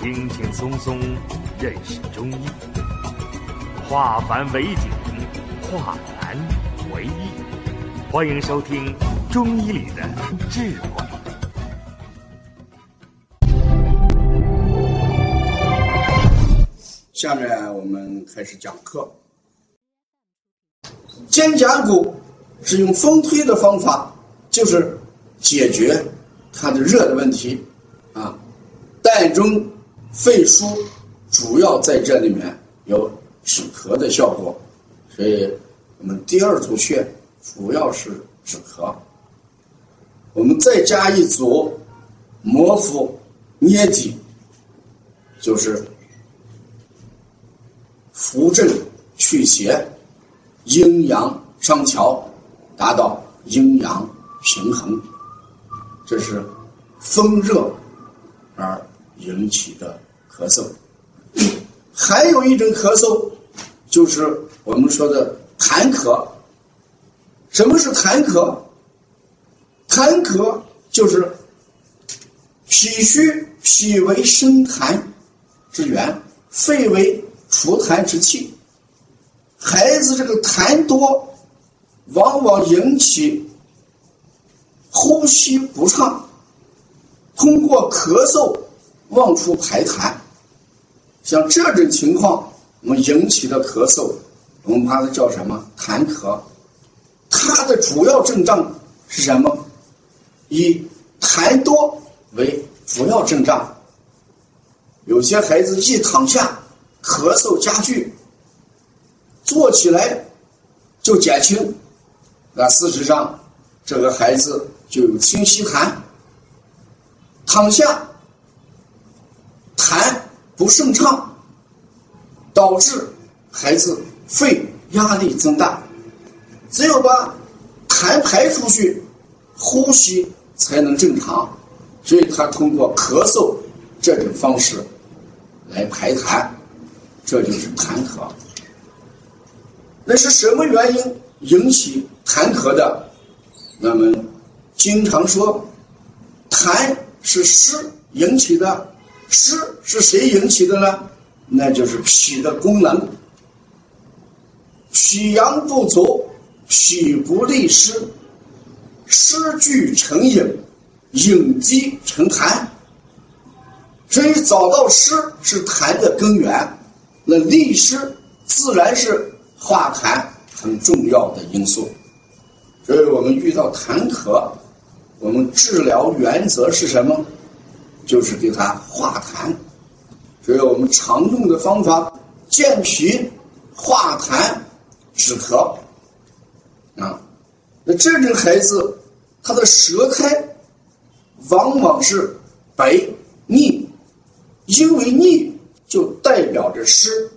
轻轻松松认识中医，化繁为简，化难为易。欢迎收听《中医里的智慧》。下面我们开始讲课。肩胛骨是用风推的方法，就是解决它的热的问题啊。带中肺腧主要在这里面有止咳的效果，所以我们第二组穴主要是止咳。我们再加一组摩腹捏脊，就是。扶正祛邪，阴阳上调，达到阴阳平衡。这是风热而引起的咳嗽。还有一种咳嗽，就是我们说的痰咳。什么是痰咳？痰咳就是脾虚，脾为生痰之源，肺为除痰之气，孩子这个痰多，往往引起呼吸不畅，通过咳嗽妄出排痰。像这种情况，我们引起的咳嗽，我们把它叫什么？痰咳。它的主要症状是什么？以痰多为主要症状。有些孩子一躺下。咳嗽加剧，坐起来就减轻，那事实上这个孩子就有清稀痰，躺下痰不顺畅，导致孩子肺压力增大，只有把痰排出去，呼吸才能正常，所以他通过咳嗽这种方式来排痰。这就是痰咳。那是什么原因引起痰咳的？那么经常说，痰是湿引起的，湿是谁引起的呢？那就是脾的功能。脾阳不足，脾不利湿，湿聚成饮，饮积成痰。所以找到湿是痰的根源。那利湿自然是化痰很重要的因素，所以我们遇到痰咳，我们治疗原则是什么？就是给它化痰。所以我们常用的方法健脾、化痰、止咳。啊，那这种孩子他的舌苔往往是白腻，因为腻。就代表着湿，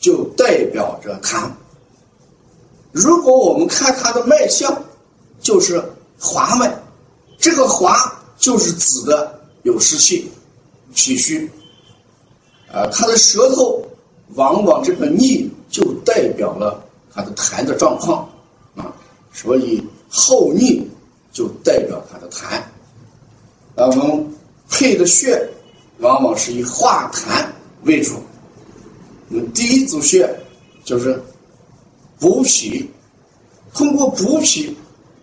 就代表着痰。如果我们看他的脉象，就是滑脉，这个滑就是指的有湿气、脾虚。啊，他的舌头往往这个腻就代表了他的痰的状况啊，所以厚腻就代表他的痰。那我们配的穴往往是以化痰。为主，我们第一组穴就是补脾，通过补脾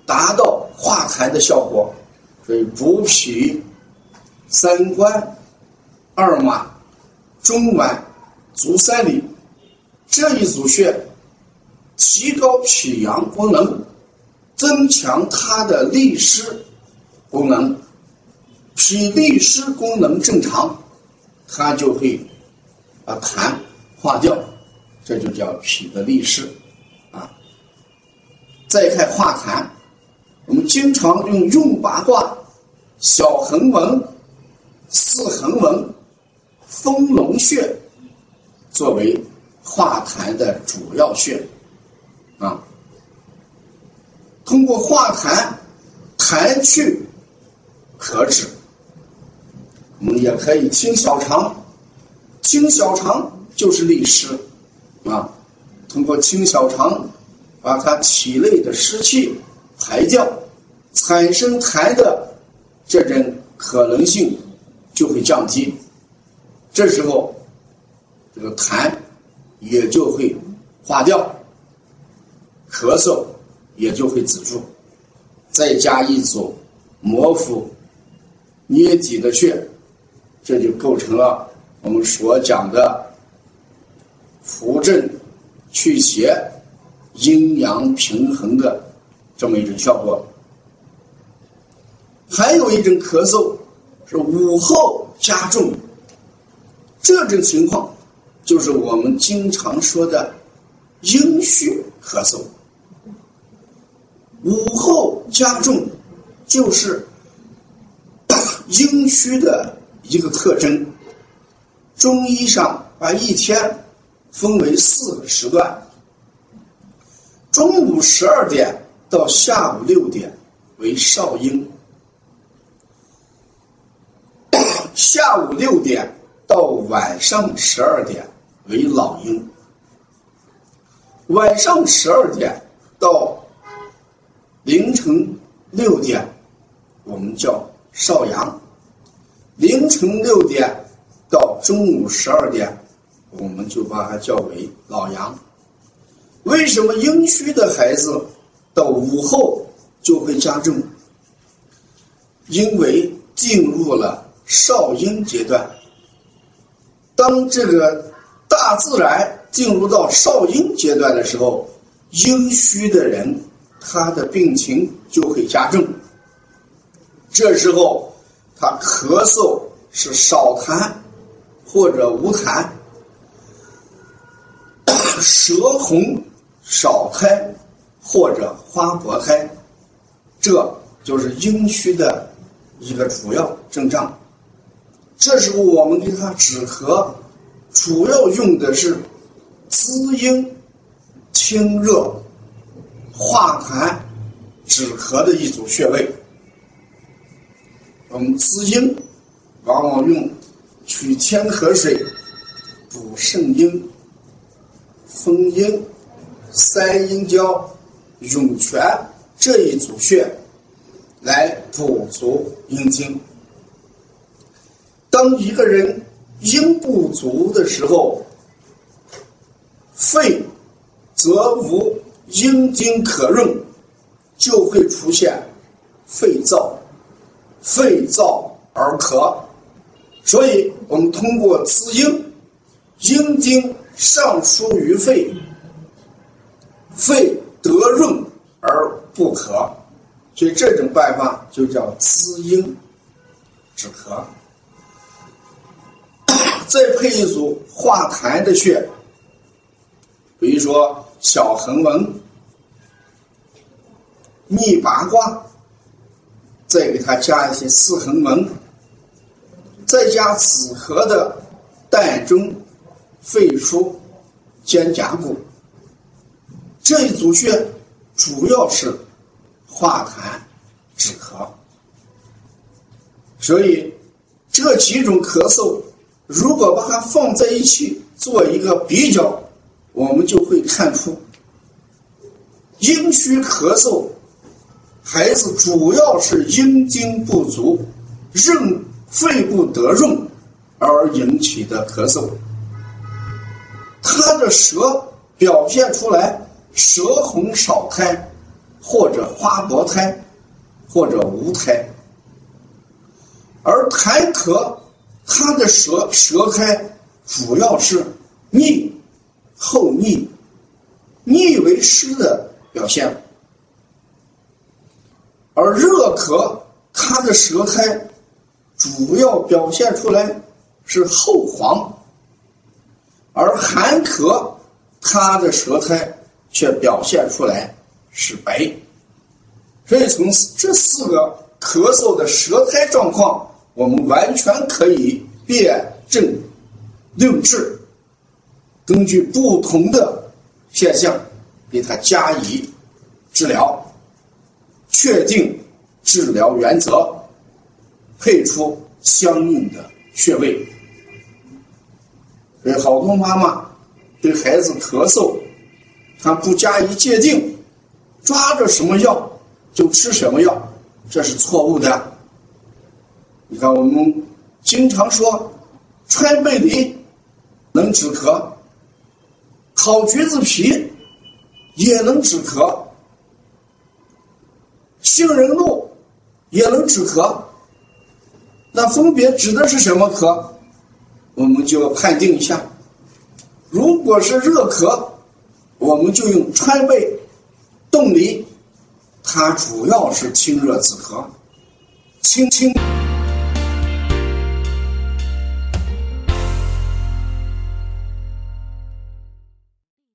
达到化痰的效果，所以补脾三关、二马、中脘、足三里这一组穴，提高脾阳功能，增强它的利湿功能，脾利湿功能正常，它就会。把痰化掉，这就叫脾的利湿啊。再看化痰，我们经常用用八卦、小横纹、四横纹、丰隆穴作为化痰的主要穴啊。通过化痰，痰去可止。我们也可以清小肠。清小肠就是利湿，啊，通过清小肠，把它体内的湿气排掉，产生痰的这种可能性就会降低。这时候这个痰也就会化掉，咳嗽也就会止住。再加一组摩腹捏脊的穴，这就构成了我们所讲的扶正祛邪、阴阳平衡的这么一种效果。还有一种咳嗽是午后加重，这种情况就是我们经常说的阴虚咳嗽。午后加重就是阴虚的一个特征。中医上把一天分为四个时段：中午十二点到下午六点为少阴。下午六点到晚上十二点为老鹰，晚上十二点到凌晨六点我们叫少阳，凌晨六点到中午十二点我们就把它叫为老阳。为什么阴虚的孩子到午后就会加重？因为进入了。少阴阶段，当这个大自然进入到少阴阶段的时候，阴虚的人他的病情就会加重。这时候他咳嗽是少痰或者无痰，舌红少苔或者花薄苔，这就是阴虚的一个主要症状。这时候我们给他止咳，主要用的是滋阴、清热、化痰、止咳的一组穴位。我们滋阴，往往用取天河水、补肾阴、丰阴、三阴交、涌泉这一组穴来补足阴经。当一个人阴不足的时候，肺则无阴经可润，就会出现肺燥，肺燥而咳。所以我们通过滋阴，阴经上输于肺，肺得润而不咳。所以这种办法就叫滋阴止咳。再配一组化痰的穴，比如说小横纹、逆八卦，再给它加一些四横纹，再加止咳的膻中、肺腧、肩胛骨，这一组穴主要是化痰止咳，所以这几种咳嗽。如果把它放在一起做一个比较，我们就会看出，阴虚咳嗽，孩子主要是阴经不足，润肺不得润而引起的咳嗽。他的舌表现出来舌红少苔，或者花薄苔，或者无苔，而痰咳。他的舌舌苔主要是腻、厚腻、腻为湿的表现，而热咳他的舌苔主要表现出来是厚黄，而寒咳他的舌苔却表现出来是白，所以从这四个咳嗽的舌苔状况。我们完全可以辨证论治，根据不同的现象给他加以治疗，确定治疗原则，配出相应的穴位。所以，好多妈妈对孩子咳嗽，她不加以界定，抓着什么药就吃什么药，这是错误的。你看，我们经常说，川贝梨能止咳，烤橘子皮也能止咳，杏仁露也能止咳。那分别指的是什么咳？我们就要判定一下。如果是热咳，我们就用川贝、冻梨，它主要是清热止咳，清清。